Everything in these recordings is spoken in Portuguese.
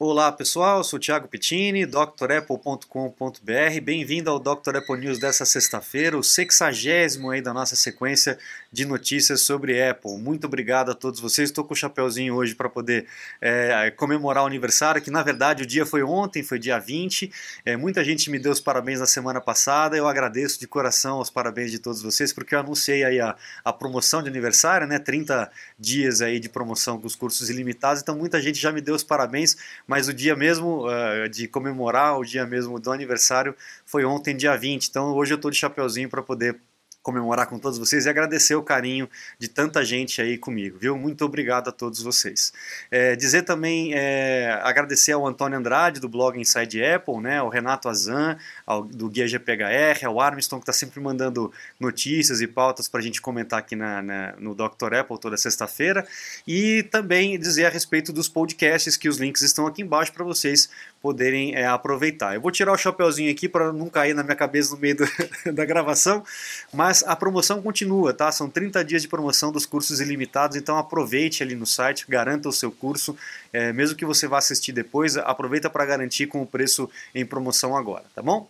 Olá pessoal, sou Thiago Pittini, drapple.com.br. Bem-vindo ao Dr. Apple News dessa sexta-feira, o sexagésimo aí da nossa sequência de notícias sobre Apple. Muito obrigado a todos vocês. Estou com o chapéuzinho hoje para poder é, comemorar o aniversário, que na verdade o dia foi ontem, foi dia 20. É, muita gente me deu os parabéns na semana passada. Eu agradeço de coração os parabéns de todos vocês, porque eu anunciei aí a, a promoção de aniversário, né? 30 dias aí de promoção com os cursos ilimitados. Então muita gente já me deu os parabéns mas o dia mesmo uh, de comemorar, o dia mesmo do aniversário, foi ontem, dia 20. Então hoje eu estou de chapeuzinho para poder comemorar com todos vocês e agradecer o carinho de tanta gente aí comigo, viu? Muito obrigado a todos vocês. É, dizer também, é, agradecer ao Antônio Andrade do blog Inside Apple, né, ao Renato Azan, ao, do Guia GPHR, ao Armstrong que está sempre mandando notícias e pautas para a gente comentar aqui na, na, no Dr. Apple toda sexta-feira e também dizer a respeito dos podcasts que os links estão aqui embaixo para vocês poderem é, aproveitar. Eu vou tirar o chapeuzinho aqui para não cair na minha cabeça no meio do, da gravação, mas a promoção continua, tá? São 30 dias de promoção dos cursos ilimitados, então aproveite ali no site, garanta o seu curso, é, mesmo que você vá assistir depois, aproveita para garantir com o preço em promoção agora, tá bom?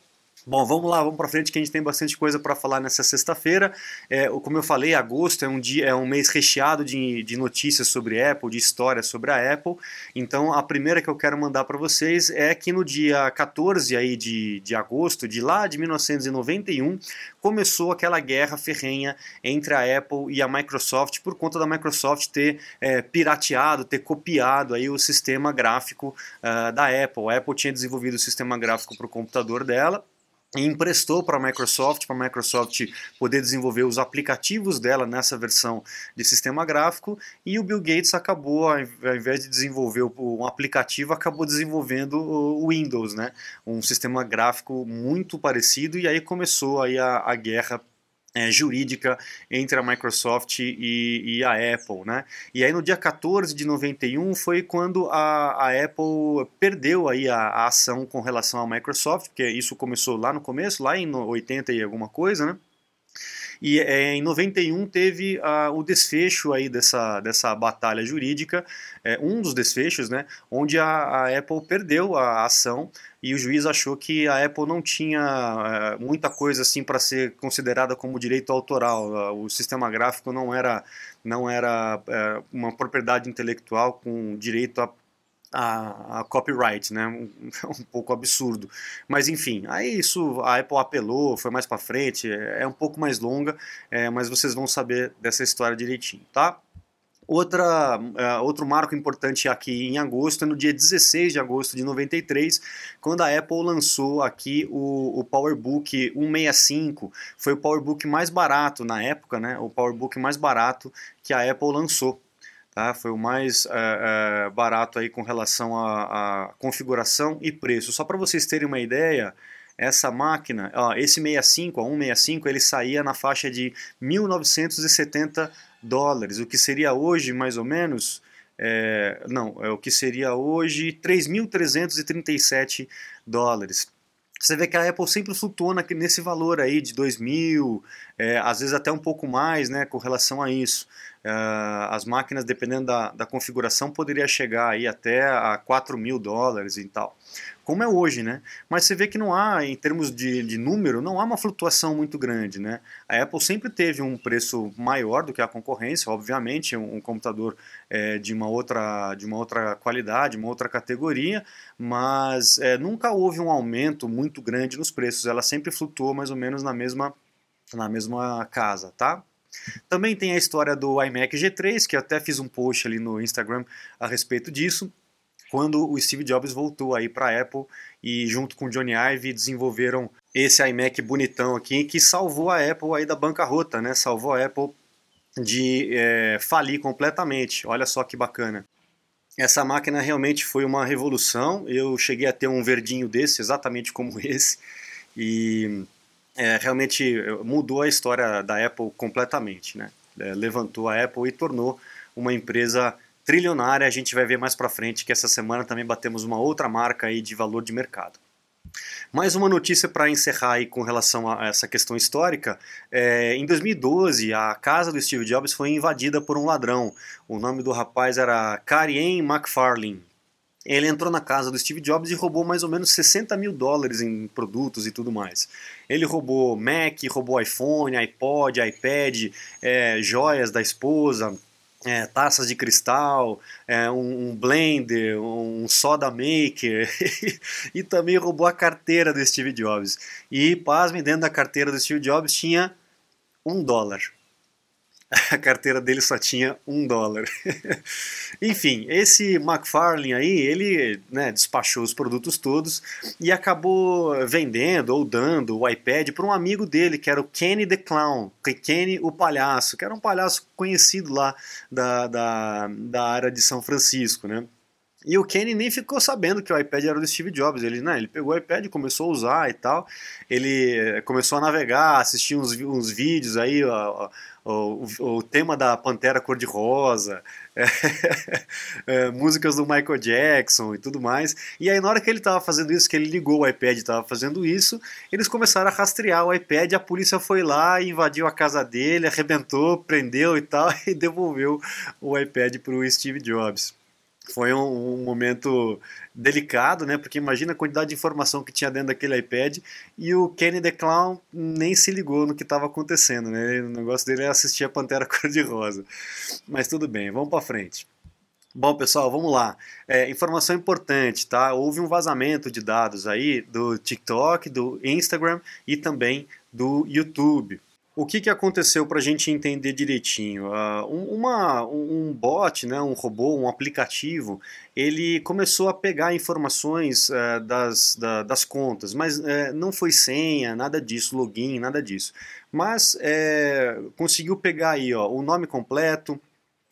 Bom, vamos lá, vamos para frente que a gente tem bastante coisa para falar nessa sexta-feira. É, como eu falei, agosto é um dia, é um mês recheado de, de notícias sobre Apple, de histórias sobre a Apple. Então, a primeira que eu quero mandar para vocês é que no dia 14 aí de, de agosto, de lá de 1991, começou aquela guerra ferrenha entre a Apple e a Microsoft por conta da Microsoft ter é, pirateado, ter copiado aí o sistema gráfico uh, da Apple. A Apple tinha desenvolvido o sistema gráfico para o computador dela e emprestou para a Microsoft, para a Microsoft poder desenvolver os aplicativos dela nessa versão de sistema gráfico, e o Bill Gates acabou, ao invés de desenvolver um aplicativo, acabou desenvolvendo o Windows, né? um sistema gráfico muito parecido, e aí começou aí a, a guerra é, jurídica entre a Microsoft e, e, a Apple, né? E aí no dia 14 de 91 foi quando a, a Apple perdeu aí a, a, ação com relação à Microsoft, porque isso começou lá no começo, lá em 80 e alguma coisa, né? E é, em 91 teve uh, o desfecho aí dessa, dessa batalha jurídica, é, um dos desfechos, né, onde a, a, Apple perdeu a ação e o juiz achou que a Apple não tinha uh, muita coisa assim para ser considerada como direito autoral. Uh, o sistema gráfico não era, não era é, uma propriedade intelectual com direito a a, a, copyright, né? Um, um, pouco absurdo. Mas enfim, aí isso a Apple apelou, foi mais para frente, é, é, um pouco mais longa, é, mas vocês vão saber dessa história direitinho, tá? Outra, uh, outro marco importante aqui em agosto é no dia 16 de agosto de 93, quando a Apple lançou aqui o, o PowerBook 165. Foi o PowerBook mais barato na época, né? O PowerBook mais barato que a Apple lançou. Tá? Foi o mais é, é, barato aí com relação à configuração e preço. Só para vocês terem uma ideia, essa máquina, ó, esse 65, a 165, ele saía na faixa de 1970 dólares, o que seria hoje mais ou menos, é, não, é o que seria hoje 3.337 dólares. Você vê que a Apple sempre flutuou nesse valor aí de 2 mil, é, às vezes até um pouco mais né, com relação a isso. Uh, as máquinas, dependendo da, da configuração, poderia chegar aí até a 4 mil dólares e tal, como é hoje, né? Mas você vê que não há, em termos de, de número, não há uma flutuação muito grande, né? A Apple sempre teve um preço maior do que a concorrência, obviamente, um, um computador é, de, uma outra, de uma outra qualidade, uma outra categoria, mas é, nunca houve um aumento muito grande nos preços, ela sempre flutuou mais ou menos na mesma, na mesma casa, tá? Também tem a história do iMac G3, que até fiz um post ali no Instagram a respeito disso, quando o Steve Jobs voltou aí para a Apple e junto com o Johnny Ive desenvolveram esse iMac bonitão aqui que salvou a Apple aí da bancarrota, né? Salvou a Apple de é, falir completamente. Olha só que bacana. Essa máquina realmente foi uma revolução. Eu cheguei a ter um verdinho desse, exatamente como esse, e é, realmente mudou a história da Apple completamente, né? É, levantou a Apple e tornou uma empresa trilionária. A gente vai ver mais para frente que essa semana também batemos uma outra marca aí de valor de mercado. Mais uma notícia para encerrar aí com relação a essa questão histórica. É, em 2012, a casa do Steve Jobs foi invadida por um ladrão. O nome do rapaz era Karien McFarlane. Ele entrou na casa do Steve Jobs e roubou mais ou menos 60 mil dólares em produtos e tudo mais. Ele roubou Mac, roubou iPhone, iPod, iPad, é, joias da esposa, é, taças de cristal, é, um, um, blender, um soda maker e também roubou a carteira do Steve Jobs. E, pasmem, dentro da carteira do Steve Jobs tinha um dólar. a carteira dele só tinha um dólar. Enfim, esse McFarlane aí, ele né, despachou os produtos todos e acabou vendendo ou dando o iPad para um amigo dele, que era o Kenny the Clown, Kenny o Palhaço, que era um palhaço conhecido lá da, da, da área de São Francisco, né? E o Kenny nem ficou sabendo que o iPad era do Steve Jobs. Ele, né, ele pegou o iPad, começou a usar e tal. Ele eh, começou a navegar, assistir uns, uns vídeos aí, ó, o, o, tema da Pantera Cor-de-Rosa, é, é, músicas do Michael Jackson e tudo mais. E aí, na hora que ele estava fazendo isso, que ele ligou o iPad e estava fazendo isso, eles começaram a rastrear o iPad. A polícia foi lá, invadiu a casa dele, arrebentou, prendeu e tal, e devolveu o iPad para o Steve Jobs foi um, um, momento delicado, né? Porque imagina a quantidade de informação que tinha dentro daquele iPad e o Kenny the Clown nem se ligou no que estava acontecendo, né? O negócio dele é assistir a Pantera Cor-de-Rosa. Mas tudo bem, vamos para frente. Bom, pessoal, vamos lá. É, informação importante, tá? Houve um vazamento de dados aí do TikTok, do Instagram e também do YouTube. O que, que aconteceu para a gente entender direitinho? Uh, uma, um bot, né, um robô, um aplicativo, ele começou a pegar informações uh, das, da, das contas, mas uh, não foi senha, nada disso, login, nada disso. Mas é, conseguiu pegar aí ó, o nome completo,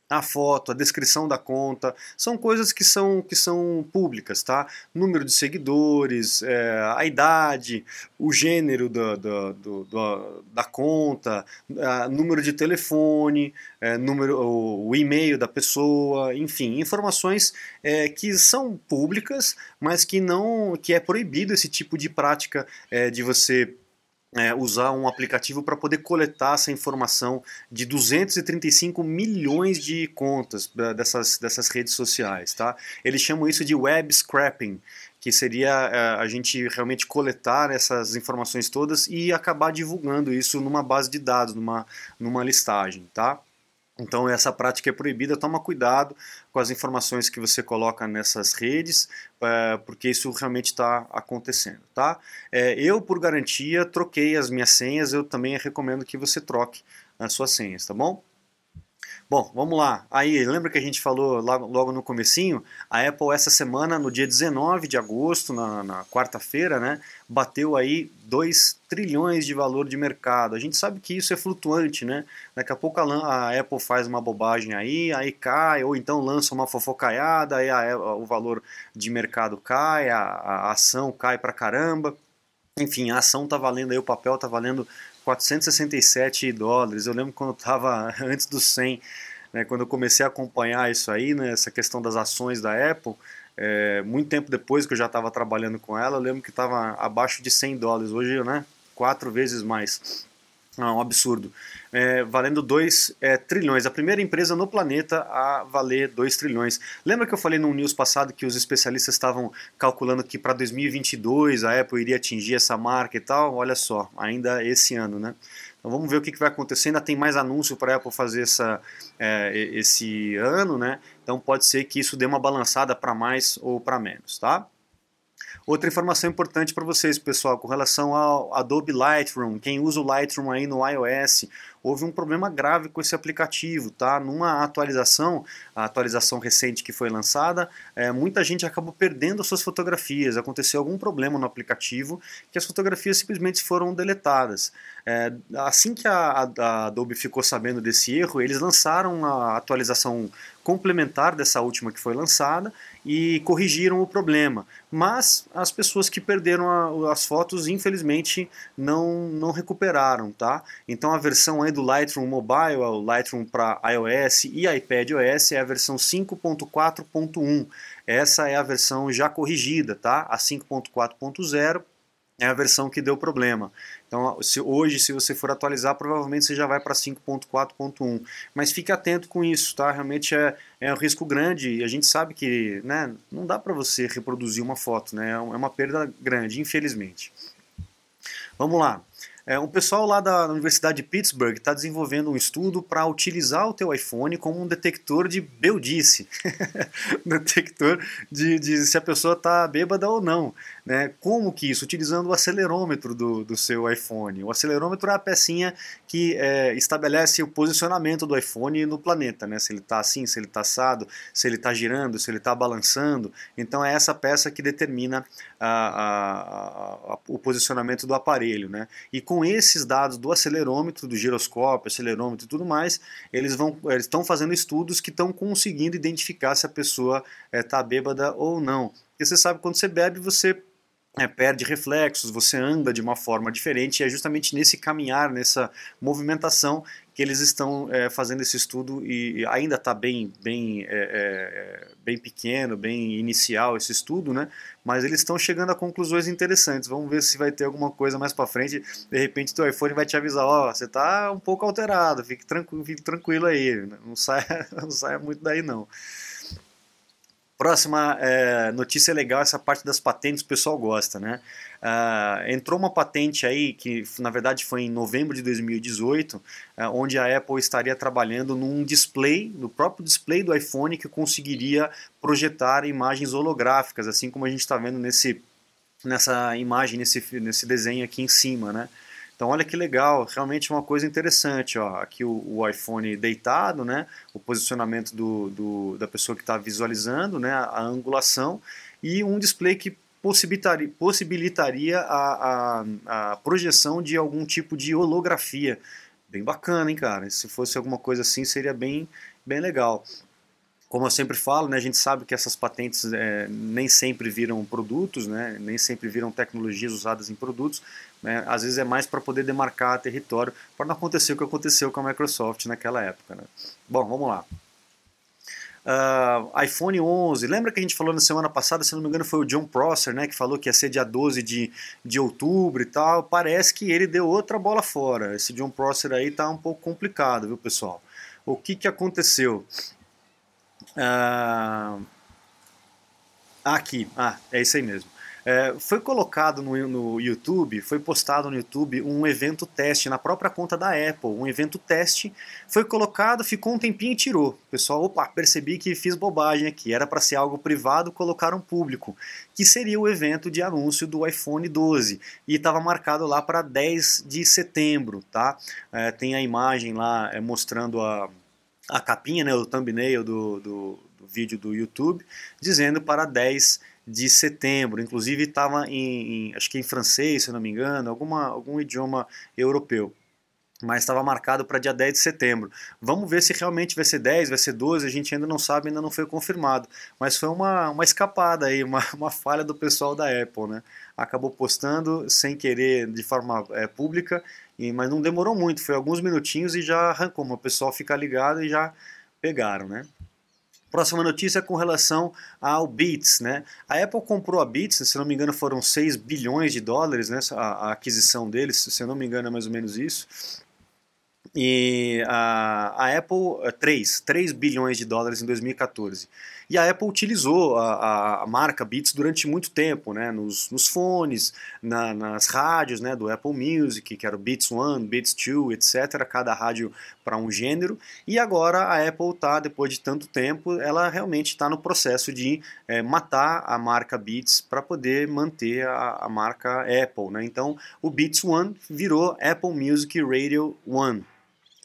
a foto, a descrição da conta, são coisas que são, que são públicas, tá? Número de seguidores, é, a idade, o gênero da, da, do, da conta, número de telefone, é, número, o, o e-mail da pessoa, enfim, informações é, que são públicas, mas que não, que é proibido esse tipo de prática é, de você é, usar um aplicativo para poder coletar essa informação de 235 milhões de contas dessas, dessas redes sociais. Tá? Eles chamam isso de web scrapping, que seria é, a gente realmente coletar essas informações todas e acabar divulgando isso numa base de dados, numa, numa listagem. Tá? Então essa prática é proibida, toma cuidado com as informações que você coloca nessas redes, é, porque isso realmente está acontecendo, tá? É, eu, por garantia, troquei as minhas senhas, eu também recomendo que você troque as suas senhas, tá bom? Bom, vamos lá. Aí, lembra que a gente falou logo, no comecinho? A Apple essa semana, no dia 19 de agosto, na, na quarta-feira, né, bateu aí 2 trilhões de valor de mercado. A gente sabe que isso é flutuante, né? Daqui a pouco a, a Apple faz uma bobagem aí, aí cai, ou então lança uma fofocaiada, aí a, o valor de mercado cai, a, a ação cai pra caramba. Enfim, a ação tá valendo aí, o papel tá valendo 467 dólares. Eu lembro quando estava antes dos 100, né, quando eu comecei a acompanhar isso aí, né, essa questão das ações da Apple, é, muito tempo depois que eu já estava trabalhando com ela, eu lembro que estava abaixo de 100 dólares. Hoje, né, quatro vezes mais. É um absurdo. É, valendo 2 é, trilhões. A primeira empresa no planeta a valer 2 trilhões. Lembra que eu falei no news passado que os especialistas estavam calculando que para 2022 a Apple iria atingir essa marca e tal? Olha só, ainda esse ano, né? Então vamos ver o que, que vai acontecer. Ainda tem mais anúncio para a Apple fazer essa, é, esse ano, né? Então pode ser que isso dê uma balançada para mais ou para menos, tá? Outra informação importante para vocês, pessoal, com relação ao Adobe Lightroom, quem usa o Lightroom aí no iOS, houve um problema grave com esse aplicativo, tá? Numa atualização, a atualização recente que foi lançada, é, muita gente acabou perdendo suas fotografias. Aconteceu algum problema no aplicativo que as fotografias simplesmente foram deletadas. É, assim que a, a, Adobe ficou sabendo desse erro, eles lançaram a atualização complementar dessa última que foi lançada e corrigiram o problema. Mas as pessoas que perderam a, as fotos, infelizmente, não, não recuperaram, tá? Então a versão aí do Lightroom Mobile, o Lightroom para iOS e iPadOS é a versão 5.4.1. Essa é a versão já corrigida, tá? A 5.4.0 é a versão que deu problema. Então, se, hoje, se você for atualizar, provavelmente você já vai para 5.4.1. Mas fique atento com isso, tá? Realmente é, é um risco grande e a gente sabe que né, não dá para você reproduzir uma foto, né? É, é uma perda grande, infelizmente. Vamos lá. É, o pessoal lá da Universidade de Pittsburgh está desenvolvendo um estudo para utilizar o teu iPhone como um detector de beldice, detector de, de, se a pessoa está bêbada ou não. Né? Como que isso? Utilizando o acelerômetro do, do seu iPhone. O acelerômetro é a pecinha que é, estabelece o posicionamento do iPhone no planeta, né? se ele está assim, se ele está assado, se ele está girando, se ele está balançando. Então é essa peça que determina a, a, a, o posicionamento do aparelho. Né? E com esses dados do acelerômetro, do giroscópio, acelerômetro e tudo mais, eles estão fazendo estudos que estão conseguindo identificar se a pessoa está é, bêbada ou não. Porque você sabe quando você bebe, você é, perde reflexos, você anda de uma forma diferente, e é justamente nesse caminhar, nessa movimentação, que eles estão é, fazendo esse estudo e, ainda está bem, bem, é, é, bem pequeno, bem inicial esse estudo, né? mas eles estão chegando a conclusões interessantes. Vamos ver se vai ter alguma coisa mais para frente. De repente, o iPhone vai te avisar: ó, oh, você está um pouco alterado, fique tranquilo, fique tranquilo aí, não saia, não saia muito daí não. Próxima é, notícia legal, essa parte das patentes o pessoal gosta, né? Uh, entrou uma patente aí que na verdade foi em novembro de 2018, uh, é, onde a Apple estaria trabalhando num display, no próprio display do iPhone, que conseguiria projetar imagens holográficas, assim como a gente está vendo nesse, nessa imagem, nesse, nesse desenho aqui em cima, né? Então olha que legal, realmente uma coisa interessante, ó, aqui o, o iPhone deitado, né, o posicionamento do, do da pessoa que está visualizando, né, a, angulação e um display que possibilitaria, possibilitaria a, a, a projeção de algum tipo de holografia. Bem bacana, hein, cara? Se fosse alguma coisa assim, seria bem, bem legal como eu sempre falo, né, a gente sabe que essas patentes é, nem sempre viram produtos, né, nem sempre viram tecnologias usadas em produtos, né, às vezes é mais para poder demarcar território, para não acontecer o que aconteceu com a Microsoft naquela época. Né. Bom, vamos lá. Uh, iPhone 11, lembra que a gente falou na semana passada, se não me engano foi o John Prosser, né, que falou que ia ser dia 12 de, de outubro e tal, parece que ele deu outra bola fora, esse John Prosser aí tá um pouco complicado, viu pessoal? O que que aconteceu? Ah, aqui, ah, é isso aí mesmo. É, foi colocado no, no, YouTube, foi postado no YouTube um evento teste na própria conta da Apple. Um evento teste foi colocado, ficou um tempinho e tirou. Pessoal, opa, percebi que fiz bobagem aqui. Era para ser algo privado, colocaram público. Que seria o evento de anúncio do iPhone 12. E estava marcado lá para 10 de setembro, tá? É, tem a imagem lá é, mostrando a a capinha, né, o thumbnail do, do, do vídeo do YouTube, dizendo para 10 de setembro. Inclusive estava em, em, acho que em francês, se não me engano, alguma, algum idioma europeu. Mas estava marcado para dia 10 de setembro. Vamos ver se realmente vai ser 10, vai ser 12, a gente ainda não sabe, ainda não foi confirmado. Mas foi uma, uma escapada aí, uma, uma falha do pessoal da Apple, né? Acabou postando sem querer de forma é, pública e, mas não demorou muito, foi alguns minutinhos e já arrancou. O pessoal fica ligado e já pegaram, né? Próxima notícia é com relação ao Beats, né? A Apple comprou a Beats, se não me engano foram 6 bilhões de dólares, né? A, a aquisição deles, se não me engano é mais ou menos isso. E a, a Apple, 3, é, 3 bilhões de dólares em 2014. E a Apple utilizou a, a marca Beats durante muito tempo, né, nos, nos fones, na, nas rádios né, do Apple Music, que era o Beats One, Beats Two, etc., cada rádio para um gênero. E agora a Apple está, depois de tanto tempo, ela realmente está no processo de é, matar a marca Beats para poder manter a, a marca Apple. Né? Então o Beats One virou Apple Music Radio One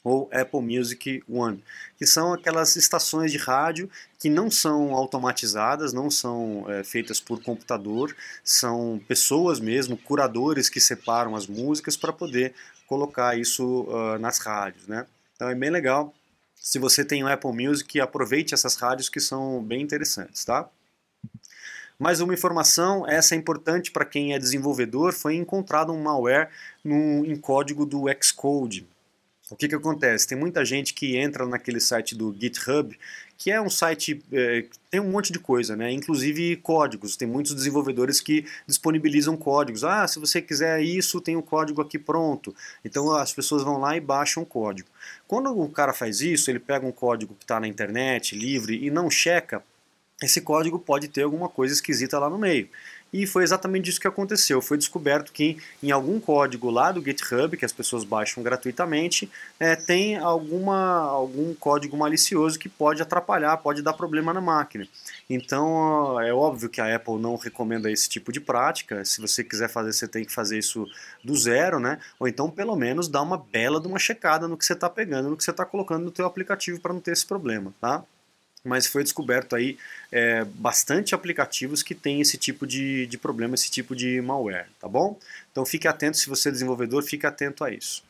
ou Apple Music One, que são aquelas estações de rádio que não são automatizadas, não são é, feitas por computador, são pessoas mesmo, curadores que separam as músicas para poder colocar isso uh, nas rádios, né? Então é bem legal. Se você tem o Apple Music, aproveite essas rádios que são bem interessantes, tá? Mais uma informação, essa é importante para quem é desenvolvedor, foi encontrado um malware no, em código do Xcode. O que, que acontece? Tem muita gente que entra naquele site do GitHub, que é um site é, tem um monte de coisa, né? Inclusive códigos. Tem muitos desenvolvedores que disponibilizam códigos. Ah, se você quiser isso, tem o um código aqui pronto. Então as pessoas vão lá e baixam o código. Quando o cara faz isso, ele pega um código que está na internet, livre, e não checa, esse código pode ter alguma coisa esquisita lá no meio. E foi exatamente isso que aconteceu. Foi descoberto que em algum código lá do GitHub, que as pessoas baixam gratuitamente, é, tem alguma, algum código malicioso que pode atrapalhar, pode dar problema na máquina. Então é óbvio que a Apple não recomenda esse tipo de prática. Se você quiser fazer, você tem que fazer isso do zero, né? Ou então pelo menos dar uma bela de uma checada no que você está pegando, no que você está colocando no teu aplicativo para não ter esse problema, tá? Mas foi descoberto aí é, bastante aplicativos que têm esse tipo de, de problema, esse tipo de malware, tá bom? Então fique atento, se você é desenvolvedor, fique atento a isso.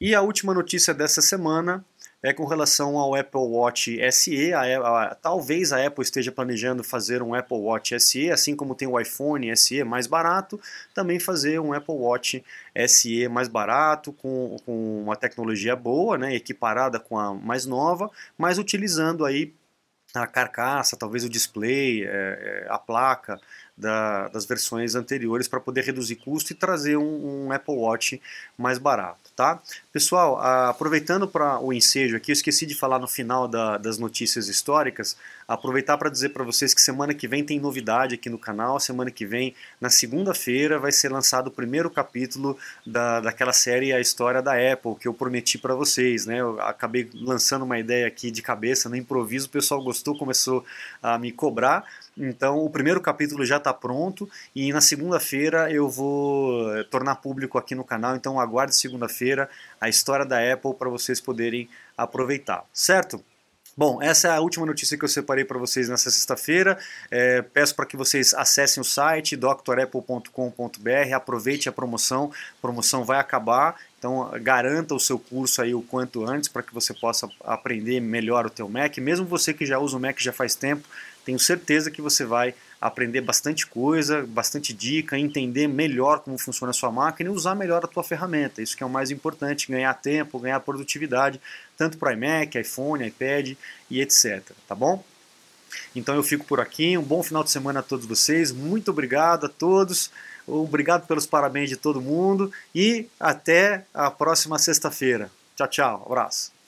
E a última notícia dessa semana é com relação ao Apple Watch SE. A, a, talvez a Apple esteja planejando fazer um Apple Watch SE, assim como tem o iPhone SE mais barato, também fazer um Apple Watch SE mais barato, com, com uma tecnologia boa, né, equiparada com a mais nova, mas utilizando aí a carcaça, talvez o display, é, é, a placa da, das versões anteriores para poder reduzir custo e trazer um, um Apple Watch mais barato tá? Pessoal, aproveitando para o ensejo aqui, eu esqueci de falar no final da, das notícias históricas, aproveitar para dizer para vocês que semana que vem tem novidade aqui no canal, semana que vem, na segunda-feira, vai ser lançado o primeiro capítulo da, daquela série A História da Apple, que eu prometi para vocês, né? Eu acabei lançando uma ideia aqui de cabeça, no improviso, o pessoal gostou, começou a me cobrar, então, o primeiro capítulo já está pronto e na segunda-feira eu vou eh, tornar público aqui no canal. Então, aguarde segunda-feira a história da Apple para vocês poderem aproveitar, certo? Bom, essa é a última notícia que eu separei para vocês nessa sexta-feira. É, peço para que vocês acessem o site drapple.com.br, aproveite a promoção. A promoção vai acabar, então garanta o seu curso aí o quanto antes para que você possa aprender melhor o teu Mac. Mesmo você que já usa o Mac já faz tempo, tenho certeza que você vai aprender bastante coisa, bastante dica, entender melhor como funciona a sua máquina e usar melhor a tua ferramenta. Isso que é o mais importante, ganhar tempo, ganhar produtividade, tanto para iMac, iPhone, iPad e etc. Tá bom? Então eu fico por aqui. Um bom final de semana a todos vocês. Muito obrigado a todos. Obrigado pelos parabéns de todo mundo e até a próxima sexta-feira. Tchau, tchau. Abraço.